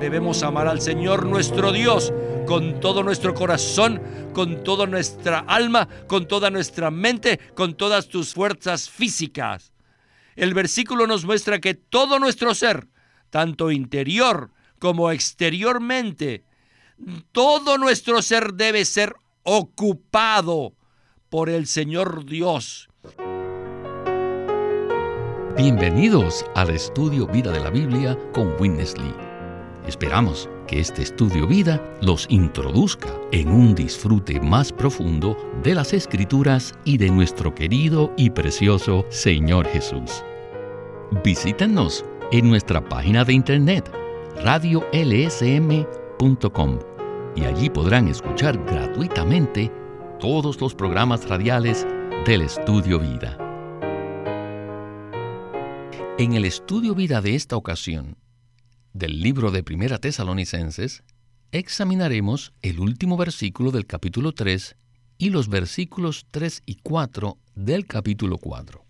Debemos amar al Señor nuestro Dios con todo nuestro corazón, con toda nuestra alma, con toda nuestra mente, con todas tus fuerzas físicas. El versículo nos muestra que todo nuestro ser, tanto interior como exteriormente, todo nuestro ser debe ser ocupado por el Señor Dios. Bienvenidos al estudio Vida de la Biblia con Witness Lee. Esperamos que este estudio vida los introduzca en un disfrute más profundo de las escrituras y de nuestro querido y precioso Señor Jesús. Visítenos en nuestra página de internet radiolsm.com y allí podrán escuchar gratuitamente todos los programas radiales del Estudio Vida. En el Estudio Vida de esta ocasión, del libro de Primera Tesalonicenses, examinaremos el último versículo del capítulo 3 y los versículos 3 y 4 del capítulo 4.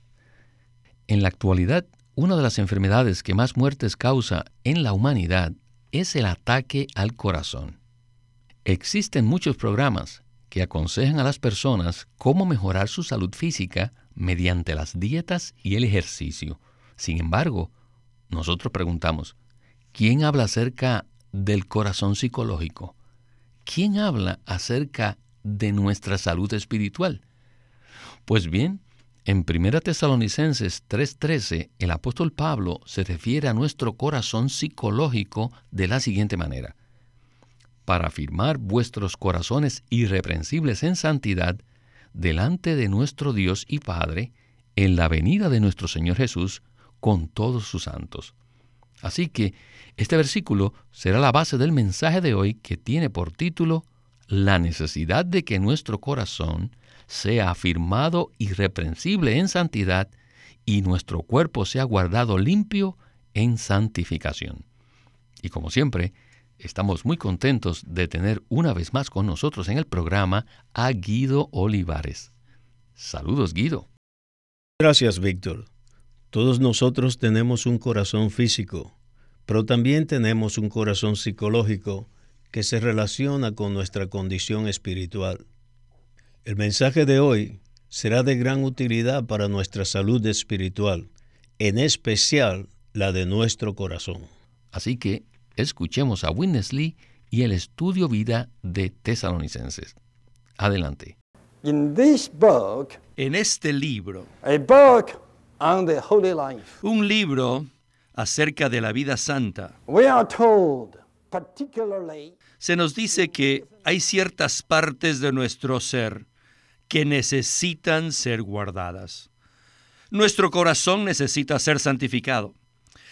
En la actualidad, una de las enfermedades que más muertes causa en la humanidad es el ataque al corazón. Existen muchos programas que aconsejan a las personas cómo mejorar su salud física mediante las dietas y el ejercicio. Sin embargo, nosotros preguntamos, ¿Quién habla acerca del corazón psicológico? ¿Quién habla acerca de nuestra salud espiritual? Pues bien, en 1 Tesalonicenses 3:13, el apóstol Pablo se refiere a nuestro corazón psicológico de la siguiente manera. Para afirmar vuestros corazones irreprensibles en santidad delante de nuestro Dios y Padre, en la venida de nuestro Señor Jesús, con todos sus santos. Así que este versículo será la base del mensaje de hoy que tiene por título La necesidad de que nuestro corazón sea afirmado irreprensible en santidad y nuestro cuerpo sea guardado limpio en santificación. Y como siempre, estamos muy contentos de tener una vez más con nosotros en el programa a Guido Olivares. Saludos, Guido. Gracias, Víctor. Todos nosotros tenemos un corazón físico pero también tenemos un corazón psicológico que se relaciona con nuestra condición espiritual. El mensaje de hoy será de gran utilidad para nuestra salud espiritual, en especial la de nuestro corazón. Así que escuchemos a Winnesley y el estudio vida de Tesalonicenses. Adelante. en este libro, un libro acerca de la vida santa. Se nos dice que hay ciertas partes de nuestro ser que necesitan ser guardadas. Nuestro corazón necesita ser santificado.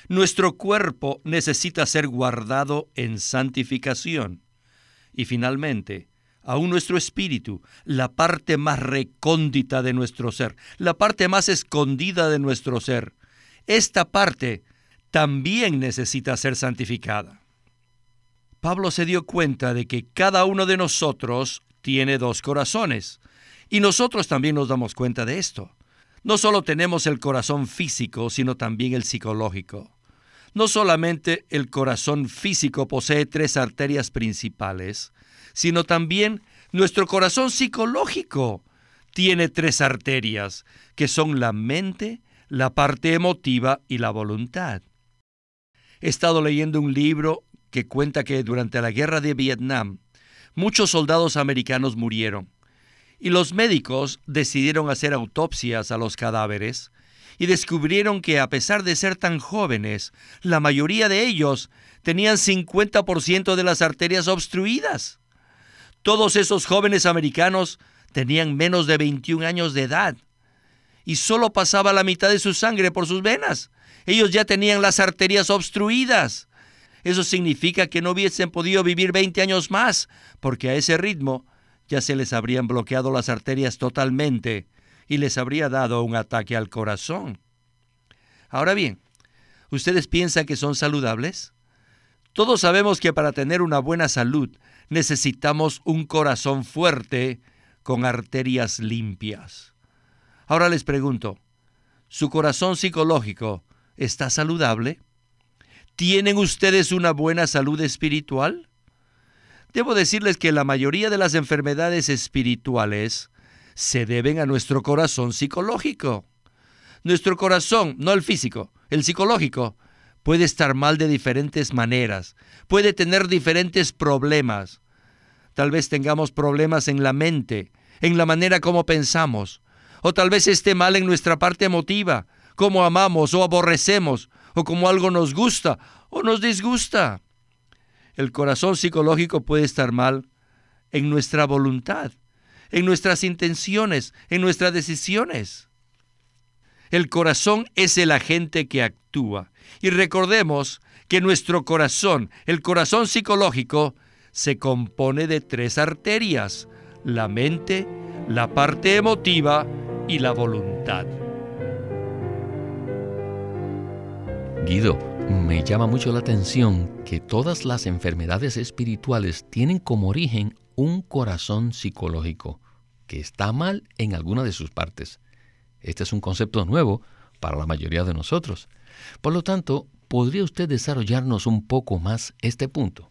Nuestro cuerpo necesita ser guardado en santificación. Y finalmente, aún nuestro espíritu, la parte más recóndita de nuestro ser, la parte más escondida de nuestro ser, esta parte también necesita ser santificada. Pablo se dio cuenta de que cada uno de nosotros tiene dos corazones, y nosotros también nos damos cuenta de esto. No solo tenemos el corazón físico, sino también el psicológico. No solamente el corazón físico posee tres arterias principales, sino también nuestro corazón psicológico tiene tres arterias, que son la mente, la parte emotiva y la voluntad. He estado leyendo un libro que cuenta que durante la guerra de Vietnam muchos soldados americanos murieron y los médicos decidieron hacer autopsias a los cadáveres y descubrieron que a pesar de ser tan jóvenes, la mayoría de ellos tenían 50% de las arterias obstruidas. Todos esos jóvenes americanos tenían menos de 21 años de edad y solo pasaba la mitad de su sangre por sus venas. Ellos ya tenían las arterias obstruidas. Eso significa que no hubiesen podido vivir 20 años más, porque a ese ritmo ya se les habrían bloqueado las arterias totalmente y les habría dado un ataque al corazón. Ahora bien, ¿ustedes piensan que son saludables? Todos sabemos que para tener una buena salud necesitamos un corazón fuerte con arterias limpias. Ahora les pregunto, ¿su corazón psicológico está saludable? ¿Tienen ustedes una buena salud espiritual? Debo decirles que la mayoría de las enfermedades espirituales se deben a nuestro corazón psicológico. Nuestro corazón, no el físico, el psicológico, puede estar mal de diferentes maneras, puede tener diferentes problemas. Tal vez tengamos problemas en la mente, en la manera como pensamos, o tal vez esté mal en nuestra parte emotiva, como amamos o aborrecemos, o como algo nos gusta o nos disgusta. El corazón psicológico puede estar mal en nuestra voluntad, en nuestras intenciones, en nuestras decisiones. El corazón es el agente que actúa. Y recordemos que nuestro corazón, el corazón psicológico, se compone de tres arterias, la mente, la parte emotiva y la voluntad. Guido, me llama mucho la atención que todas las enfermedades espirituales tienen como origen un corazón psicológico que está mal en alguna de sus partes. Este es un concepto nuevo para la mayoría de nosotros. Por lo tanto, ¿podría usted desarrollarnos un poco más este punto?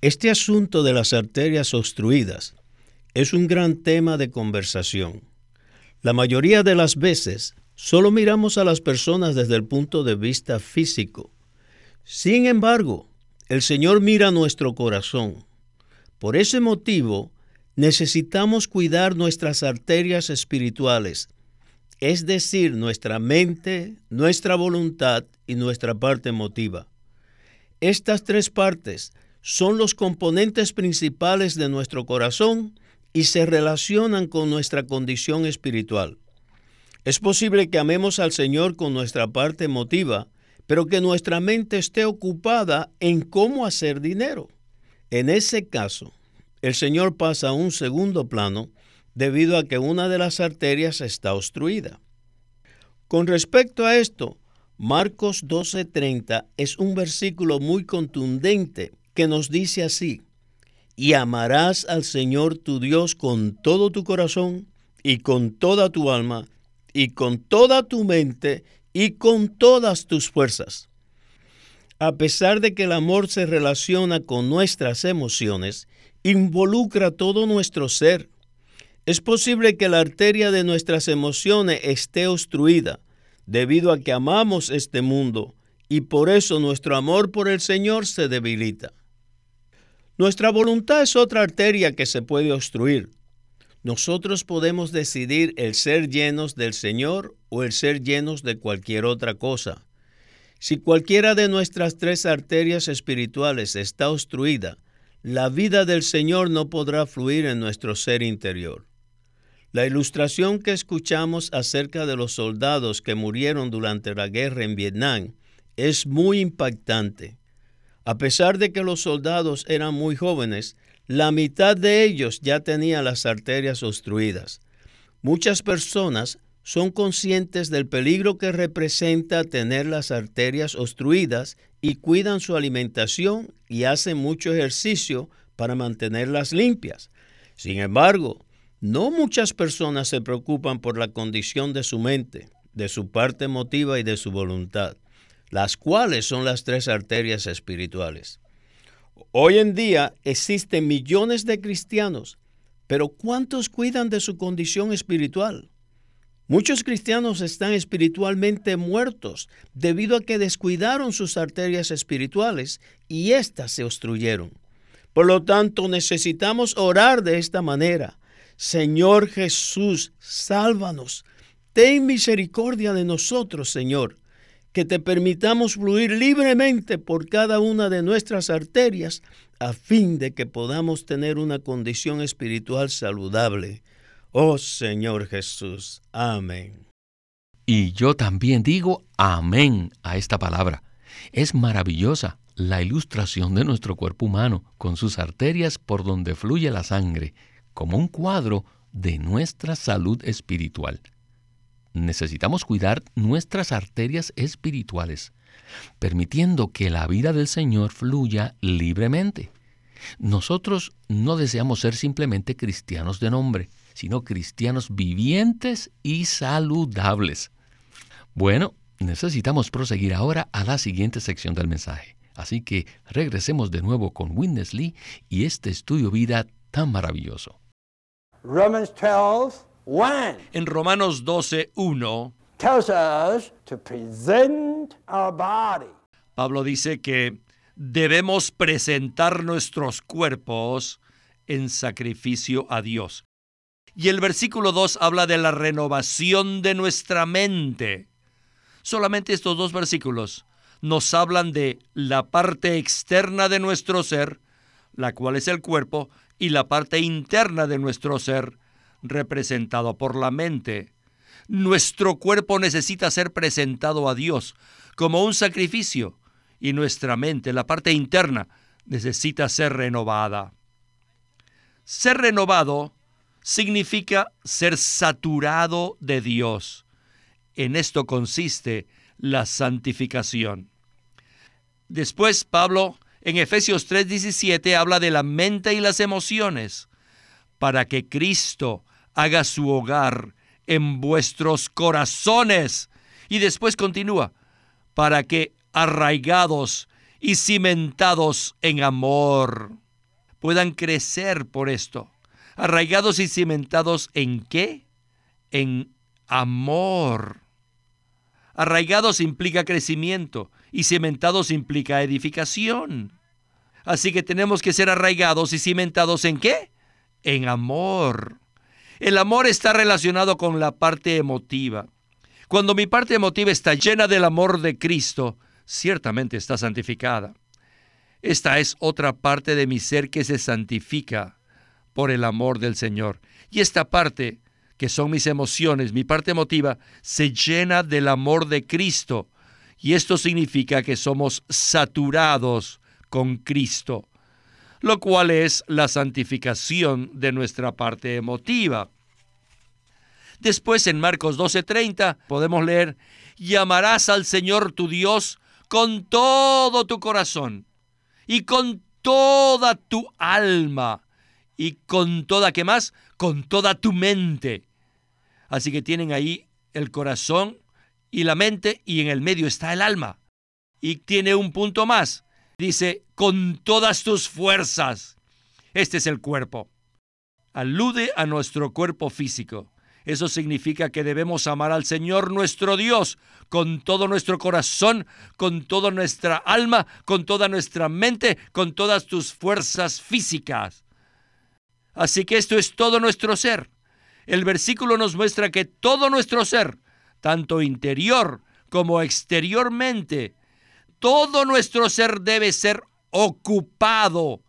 Este asunto de las arterias obstruidas es un gran tema de conversación. La mayoría de las veces solo miramos a las personas desde el punto de vista físico. Sin embargo, el Señor mira nuestro corazón. Por ese motivo, necesitamos cuidar nuestras arterias espirituales, es decir, nuestra mente, nuestra voluntad y nuestra parte emotiva. Estas tres partes son los componentes principales de nuestro corazón y se relacionan con nuestra condición espiritual. Es posible que amemos al Señor con nuestra parte emotiva, pero que nuestra mente esté ocupada en cómo hacer dinero. En ese caso, el Señor pasa a un segundo plano debido a que una de las arterias está obstruida. Con respecto a esto, Marcos 12:30 es un versículo muy contundente que nos dice así, y amarás al Señor tu Dios con todo tu corazón y con toda tu alma y con toda tu mente y con todas tus fuerzas. A pesar de que el amor se relaciona con nuestras emociones, involucra todo nuestro ser. Es posible que la arteria de nuestras emociones esté obstruida debido a que amamos este mundo y por eso nuestro amor por el Señor se debilita. Nuestra voluntad es otra arteria que se puede obstruir. Nosotros podemos decidir el ser llenos del Señor o el ser llenos de cualquier otra cosa. Si cualquiera de nuestras tres arterias espirituales está obstruida, la vida del Señor no podrá fluir en nuestro ser interior. La ilustración que escuchamos acerca de los soldados que murieron durante la guerra en Vietnam es muy impactante. A pesar de que los soldados eran muy jóvenes, la mitad de ellos ya tenía las arterias obstruidas. Muchas personas son conscientes del peligro que representa tener las arterias obstruidas y cuidan su alimentación y hacen mucho ejercicio para mantenerlas limpias. Sin embargo, no muchas personas se preocupan por la condición de su mente, de su parte emotiva y de su voluntad las cuales son las tres arterias espirituales. Hoy en día existen millones de cristianos, pero ¿cuántos cuidan de su condición espiritual? Muchos cristianos están espiritualmente muertos debido a que descuidaron sus arterias espirituales y éstas se obstruyeron. Por lo tanto, necesitamos orar de esta manera. Señor Jesús, sálvanos. Ten misericordia de nosotros, Señor que te permitamos fluir libremente por cada una de nuestras arterias a fin de que podamos tener una condición espiritual saludable. Oh Señor Jesús, amén. Y yo también digo amén a esta palabra. Es maravillosa la ilustración de nuestro cuerpo humano con sus arterias por donde fluye la sangre, como un cuadro de nuestra salud espiritual necesitamos cuidar nuestras arterias espirituales, permitiendo que la vida del Señor fluya libremente. Nosotros no deseamos ser simplemente cristianos de nombre, sino cristianos vivientes y saludables. Bueno, necesitamos proseguir ahora a la siguiente sección del mensaje. Así que regresemos de nuevo con Witness Lee y este estudio vida tan maravilloso. Romans En Romanos 12, 1 Pablo dice que debemos presentar nuestros cuerpos en sacrificio a Dios. Y el versículo 2 habla de la renovación de nuestra mente. Solamente estos dos versículos nos hablan de la parte externa de nuestro ser, la cual es el cuerpo, y la parte interna de nuestro ser, representado por la mente. Nuestro cuerpo necesita ser presentado a Dios como un sacrificio y nuestra mente, la parte interna, necesita ser renovada. Ser renovado significa ser saturado de Dios. En esto consiste la santificación. Después Pablo en Efesios 3:17 habla de la mente y las emociones, para que Cristo haga su hogar en vuestros corazones. Y después continúa, para que arraigados y cimentados en amor puedan crecer por esto. Arraigados y cimentados en qué? En amor. Arraigados implica crecimiento y cimentados implica edificación. Así que tenemos que ser arraigados y cimentados en qué? En amor. El amor está relacionado con la parte emotiva. Cuando mi parte emotiva está llena del amor de Cristo, ciertamente está santificada. Esta es otra parte de mi ser que se santifica por el amor del Señor. Y esta parte que son mis emociones, mi parte emotiva, se llena del amor de Cristo. Y esto significa que somos saturados con Cristo, lo cual es la santificación de nuestra parte emotiva. Después en Marcos 12:30 podemos leer, llamarás al Señor tu Dios con todo tu corazón y con toda tu alma y con toda, ¿qué más? Con toda tu mente. Así que tienen ahí el corazón y la mente y en el medio está el alma. Y tiene un punto más. Dice, con todas tus fuerzas. Este es el cuerpo. Alude a nuestro cuerpo físico. Eso significa que debemos amar al Señor nuestro Dios con todo nuestro corazón, con toda nuestra alma, con toda nuestra mente, con todas tus fuerzas físicas. Así que esto es todo nuestro ser el versículo nos muestra que todo nuestro ser, tanto interior como exteriormente, todo nuestro ser debe ser ocupado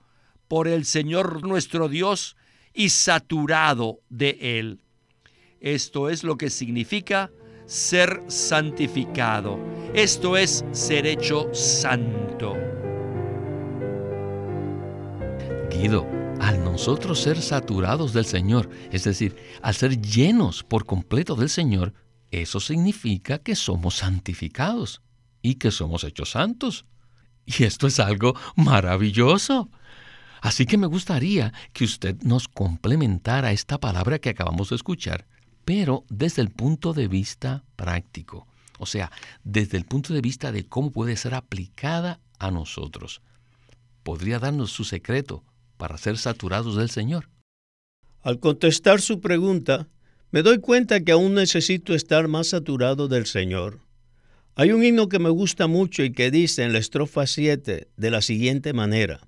por el Señor nuestro Dios y saturado de Él. Esto es lo que significa ser santificado. Esto es ser hecho santo. Guido, al nosotros ser saturados del Señor, es decir, al ser llenos por completo del Señor, eso significa que somos santificados y que somos hechos santos. Y esto es algo maravilloso. Así que me gustaría que usted nos complementara esta palabra que acabamos de escuchar, pero desde el punto de vista práctico, o sea, desde el punto de vista de cómo puede ser aplicada a nosotros. ¿Podría darnos su secreto para ser saturados del Señor? Al contestar su pregunta, me doy cuenta que aún necesito estar más saturado del Señor. Hay un himno que me gusta mucho y que dice en la estrofa 7 de la siguiente manera,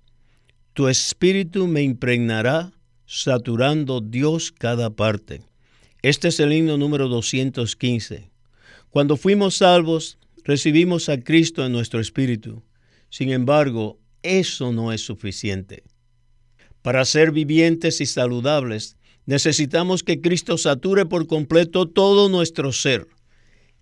Tu espíritu me impregnará, saturando Dios cada parte. Este es el himno número 215. Cuando fuimos salvos, recibimos a Cristo en nuestro espíritu. Sin embargo, eso no es suficiente. Para ser vivientes y saludables, necesitamos que Cristo sature por completo todo nuestro ser.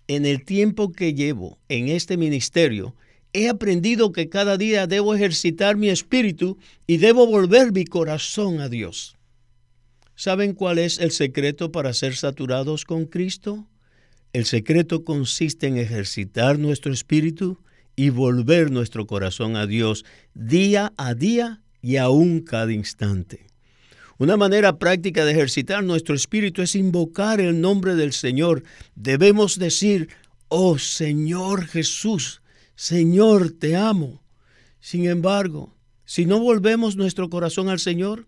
En el tiempo que llevo en este ministerio, he aprendido que cada día debo ejercitar mi espíritu y debo volver mi corazón a Dios. ¿Saben cuál es el secreto para ser saturados con Cristo? El secreto consiste en ejercitar nuestro espíritu y volver nuestro corazón a Dios día a día y aún cada instante. Una manera práctica de ejercitar nuestro espíritu es invocar el nombre del Señor. Debemos decir, oh Señor Jesús, Señor, te amo. Sin embargo, si no volvemos nuestro corazón al Señor,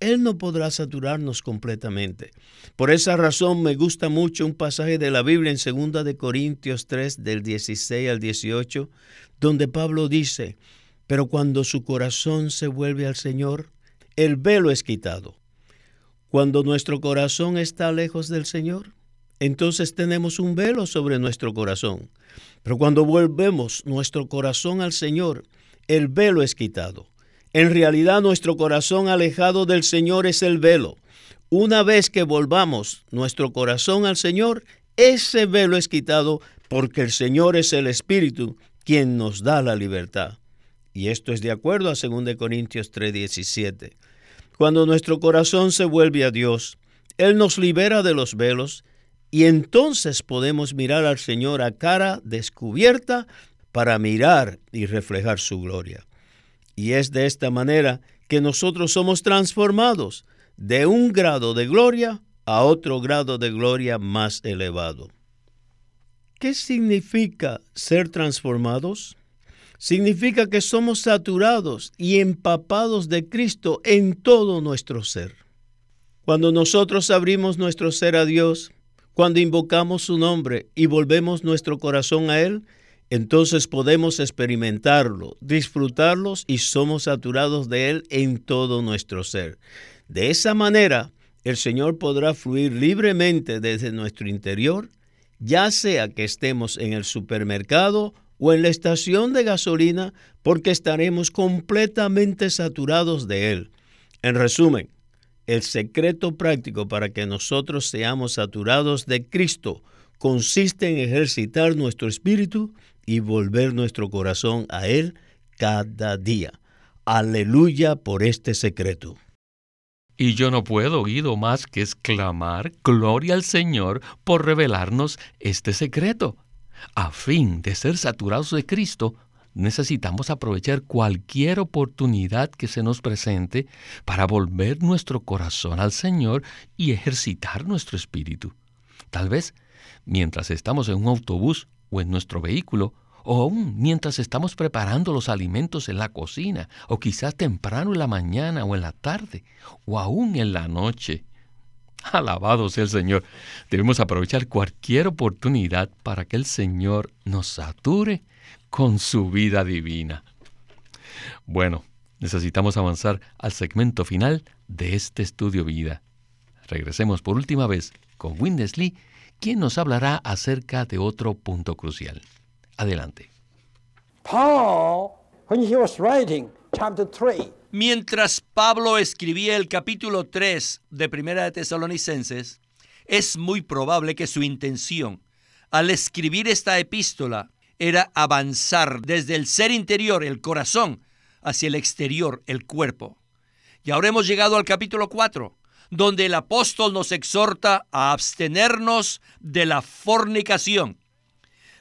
Él no podrá saturarnos completamente. Por esa razón me gusta mucho un pasaje de la Biblia en 2 de Corintios 3 del 16 al 18, donde Pablo dice, pero cuando su corazón se vuelve al Señor, el velo es quitado. Cuando nuestro corazón está lejos del Señor, entonces tenemos un velo sobre nuestro corazón. Pero cuando volvemos nuestro corazón al Señor, el velo es quitado. En realidad nuestro corazón alejado del Señor es el velo. Una vez que volvamos nuestro corazón al Señor, ese velo es quitado porque el Señor es el Espíritu quien nos da la libertad. Y esto es de acuerdo a 2 Corintios 3:17. Cuando nuestro corazón se vuelve a Dios, Él nos libera de los velos y entonces podemos mirar al Señor a cara descubierta para mirar y reflejar su gloria. Y es de esta manera que nosotros somos transformados de un grado de gloria a otro grado de gloria más elevado. ¿Qué significa ser transformados? Significa que somos saturados y empapados de Cristo en todo nuestro ser. Cuando nosotros abrimos nuestro ser a Dios, cuando invocamos su nombre y volvemos nuestro corazón a Él, entonces podemos experimentarlo, disfrutarlos y somos saturados de Él en todo nuestro ser. De esa manera, el Señor podrá fluir libremente desde nuestro interior, ya sea que estemos en el supermercado o en la estación de gasolina porque estaremos completamente saturados de Él. En resumen, el secreto práctico para que nosotros seamos saturados de Cristo consiste en ejercitar nuestro espíritu y volver nuestro corazón a Él cada día. Aleluya por este secreto. Y yo no puedo oído más que exclamar gloria al Señor por revelarnos este secreto. A fin de ser saturados de Cristo, necesitamos aprovechar cualquier oportunidad que se nos presente para volver nuestro corazón al Señor y ejercitar nuestro espíritu. Tal vez mientras estamos en un autobús o en nuestro vehículo, o aún mientras estamos preparando los alimentos en la cocina, o quizás temprano en la mañana o en la tarde, o aún en la noche. Alabado sea el Señor. Debemos aprovechar cualquier oportunidad para que el Señor nos sature con su vida divina. Bueno, necesitamos avanzar al segmento final de este estudio vida. Regresemos por última vez con Windesley, quien nos hablará acerca de otro punto crucial. Adelante. Paul, when he was writing chapter 3, Mientras Pablo escribía el capítulo 3 de Primera de Tesalonicenses, es muy probable que su intención al escribir esta epístola era avanzar desde el ser interior, el corazón, hacia el exterior, el cuerpo. Y ahora hemos llegado al capítulo 4, donde el apóstol nos exhorta a abstenernos de la fornicación.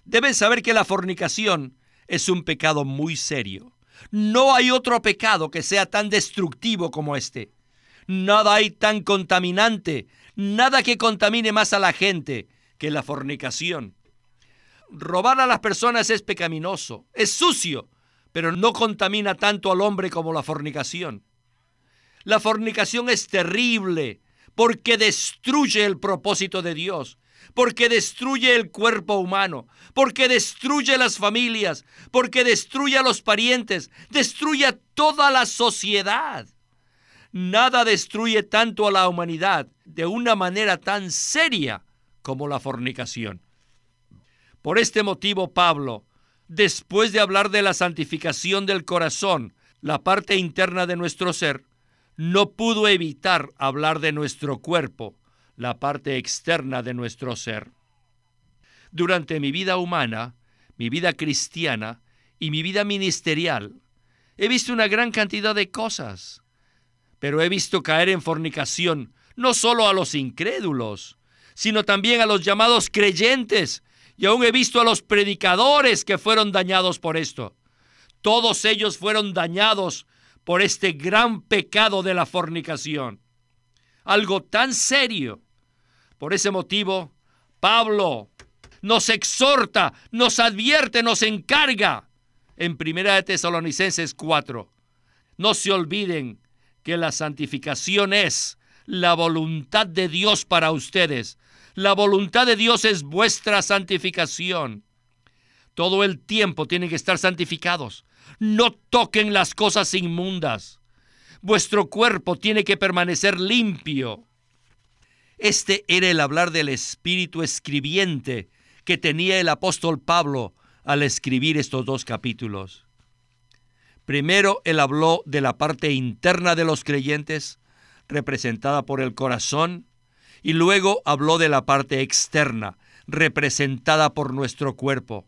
Deben saber que la fornicación es un pecado muy serio. No hay otro pecado que sea tan destructivo como este. Nada hay tan contaminante, nada que contamine más a la gente que la fornicación. Robar a las personas es pecaminoso, es sucio, pero no contamina tanto al hombre como la fornicación. La fornicación es terrible porque destruye el propósito de Dios porque destruye el cuerpo humano, porque destruye las familias, porque destruye a los parientes, destruye a toda la sociedad. Nada destruye tanto a la humanidad de una manera tan seria como la fornicación. Por este motivo, Pablo, después de hablar de la santificación del corazón, la parte interna de nuestro ser, no pudo evitar hablar de nuestro cuerpo, la parte externa de nuestro ser. Durante mi vida humana, mi vida cristiana y mi vida ministerial, he visto una gran cantidad de cosas, pero he visto caer en fornicación no solo a los incrédulos, sino también a los llamados creyentes, y aún he visto a los predicadores que fueron dañados por esto. Todos ellos fueron dañados por este gran pecado de la fornicación. Algo tan serio por ese motivo, Pablo nos exhorta, nos advierte, nos encarga. En Primera de Tesalonicenses 4, no se olviden que la santificación es la voluntad de Dios para ustedes. La voluntad de Dios es vuestra santificación. Todo el tiempo tienen que estar santificados. No toquen las cosas inmundas. Vuestro cuerpo tiene que permanecer limpio. Este era el hablar del espíritu escribiente que tenía el apóstol Pablo al escribir estos dos capítulos. Primero, él habló de la parte interna de los creyentes, representada por el corazón, y luego habló de la parte externa, representada por nuestro cuerpo.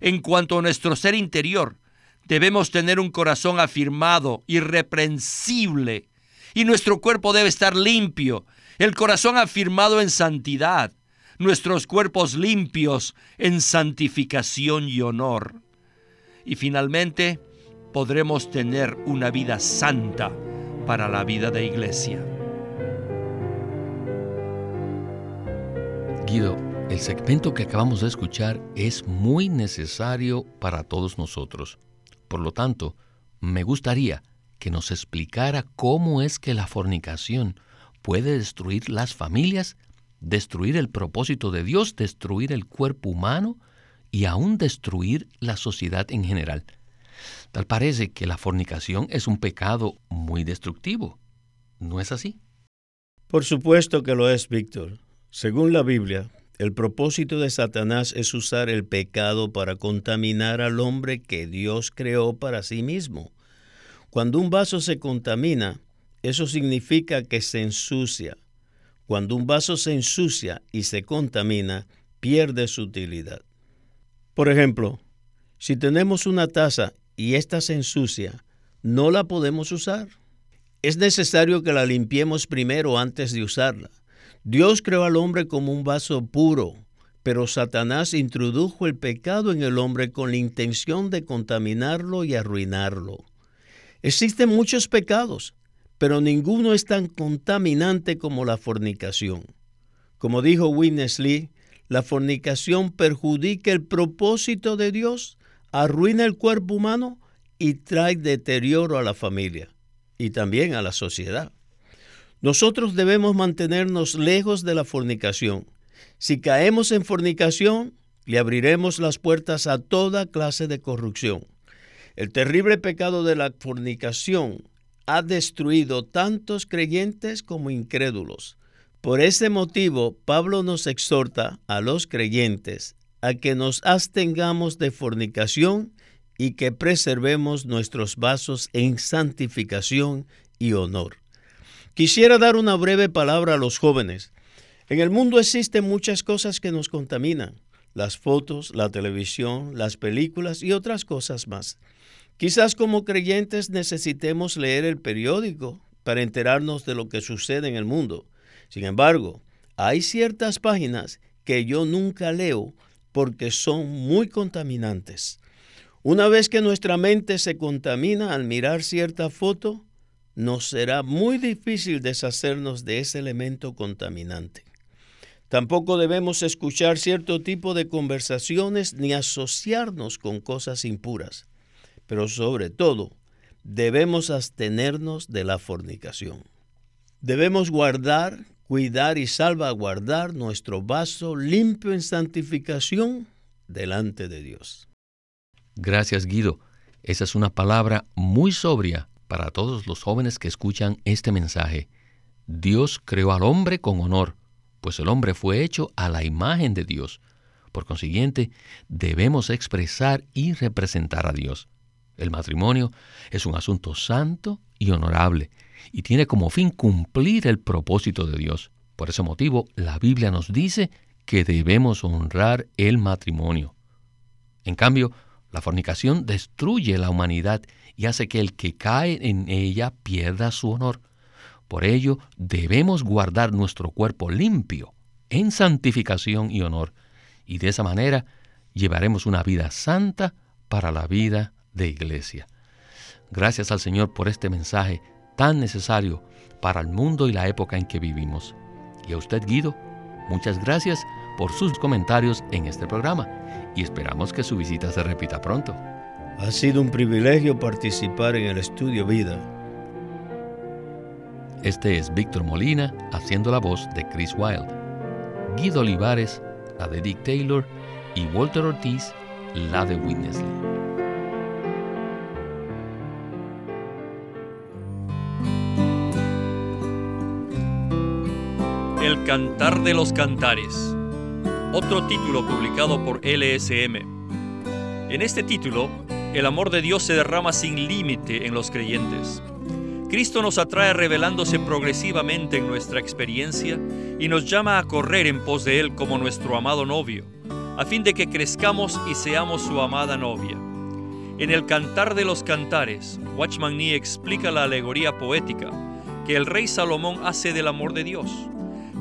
En cuanto a nuestro ser interior, debemos tener un corazón afirmado, irreprensible, y nuestro cuerpo debe estar limpio, el corazón afirmado en santidad, nuestros cuerpos limpios en santificación y honor. Y finalmente, podremos tener una vida santa para la vida de iglesia. Guido, el segmento que acabamos de escuchar es muy necesario para todos nosotros. Por lo tanto, me gustaría que nos explicara cómo es que la fornicación puede destruir las familias, destruir el propósito de Dios, destruir el cuerpo humano y aún destruir la sociedad en general. Tal parece que la fornicación es un pecado muy destructivo. ¿No es así? Por supuesto que lo es, Víctor. Según la Biblia, el propósito de Satanás es usar el pecado para contaminar al hombre que Dios creó para sí mismo. Cuando un vaso se contamina, eso significa que se ensucia. Cuando un vaso se ensucia y se contamina, pierde su utilidad. Por ejemplo, si tenemos una taza y ésta se ensucia, no la podemos usar. Es necesario que la limpiemos primero antes de usarla. Dios creó al hombre como un vaso puro, pero Satanás introdujo el pecado en el hombre con la intención de contaminarlo y arruinarlo. Existen muchos pecados, pero ninguno es tan contaminante como la fornicación. Como dijo Witness Lee, la fornicación perjudica el propósito de Dios, arruina el cuerpo humano y trae deterioro a la familia y también a la sociedad. Nosotros debemos mantenernos lejos de la fornicación. Si caemos en fornicación, le abriremos las puertas a toda clase de corrupción. El terrible pecado de la fornicación ha destruido tantos creyentes como incrédulos. Por ese motivo, Pablo nos exhorta a los creyentes a que nos abstengamos de fornicación y que preservemos nuestros vasos en santificación y honor. Quisiera dar una breve palabra a los jóvenes. En el mundo existen muchas cosas que nos contaminan, las fotos, la televisión, las películas y otras cosas más. Quizás como creyentes necesitemos leer el periódico para enterarnos de lo que sucede en el mundo. Sin embargo, hay ciertas páginas que yo nunca leo porque son muy contaminantes. Una vez que nuestra mente se contamina al mirar cierta foto, nos será muy difícil deshacernos de ese elemento contaminante. Tampoco debemos escuchar cierto tipo de conversaciones ni asociarnos con cosas impuras. Pero sobre todo, debemos abstenernos de la fornicación. Debemos guardar, cuidar y salvaguardar nuestro vaso limpio en santificación delante de Dios. Gracias, Guido. Esa es una palabra muy sobria para todos los jóvenes que escuchan este mensaje. Dios creó al hombre con honor, pues el hombre fue hecho a la imagen de Dios. Por consiguiente, debemos expresar y representar a Dios. El matrimonio es un asunto santo y honorable y tiene como fin cumplir el propósito de Dios. Por ese motivo, la Biblia nos dice que debemos honrar el matrimonio. En cambio, la fornicación destruye la humanidad y hace que el que cae en ella pierda su honor. Por ello, debemos guardar nuestro cuerpo limpio, en santificación y honor, y de esa manera llevaremos una vida santa para la vida de iglesia. Gracias al Señor por este mensaje tan necesario para el mundo y la época en que vivimos. Y a usted, Guido, muchas gracias por sus comentarios en este programa y esperamos que su visita se repita pronto. Ha sido un privilegio participar en el estudio Vida. Este es Víctor Molina haciendo la voz de Chris Wilde, Guido Olivares, la de Dick Taylor y Walter Ortiz, la de Witness Cantar de los Cantares, otro título publicado por LSM. En este título, el amor de Dios se derrama sin límite en los creyentes. Cristo nos atrae revelándose progresivamente en nuestra experiencia y nos llama a correr en pos de Él como nuestro amado novio, a fin de que crezcamos y seamos su amada novia. En el Cantar de los Cantares, Watchman Nee explica la alegoría poética que el rey Salomón hace del amor de Dios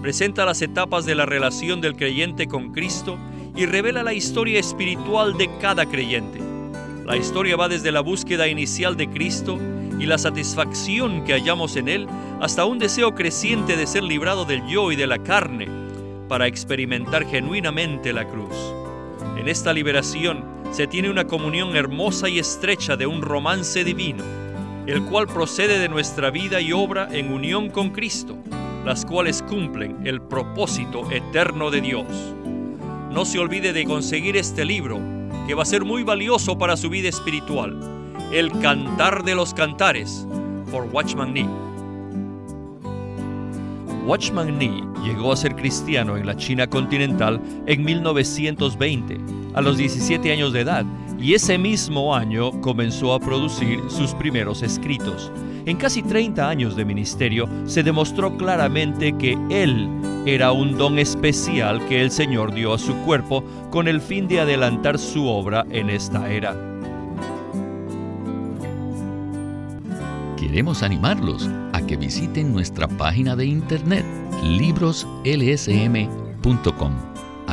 presenta las etapas de la relación del creyente con Cristo y revela la historia espiritual de cada creyente. La historia va desde la búsqueda inicial de Cristo y la satisfacción que hallamos en Él hasta un deseo creciente de ser librado del yo y de la carne para experimentar genuinamente la cruz. En esta liberación se tiene una comunión hermosa y estrecha de un romance divino, el cual procede de nuestra vida y obra en unión con Cristo las cuales cumplen el propósito eterno de Dios. No se olvide de conseguir este libro, que va a ser muy valioso para su vida espiritual, El Cantar de los Cantares, por Watchman Nee. Watchman Nee llegó a ser cristiano en la China continental en 1920, a los 17 años de edad, y ese mismo año comenzó a producir sus primeros escritos. En casi 30 años de ministerio se demostró claramente que él era un don especial que el Señor dio a su cuerpo con el fin de adelantar su obra en esta era. Queremos animarlos a que visiten nuestra página de internet libroslsm.com.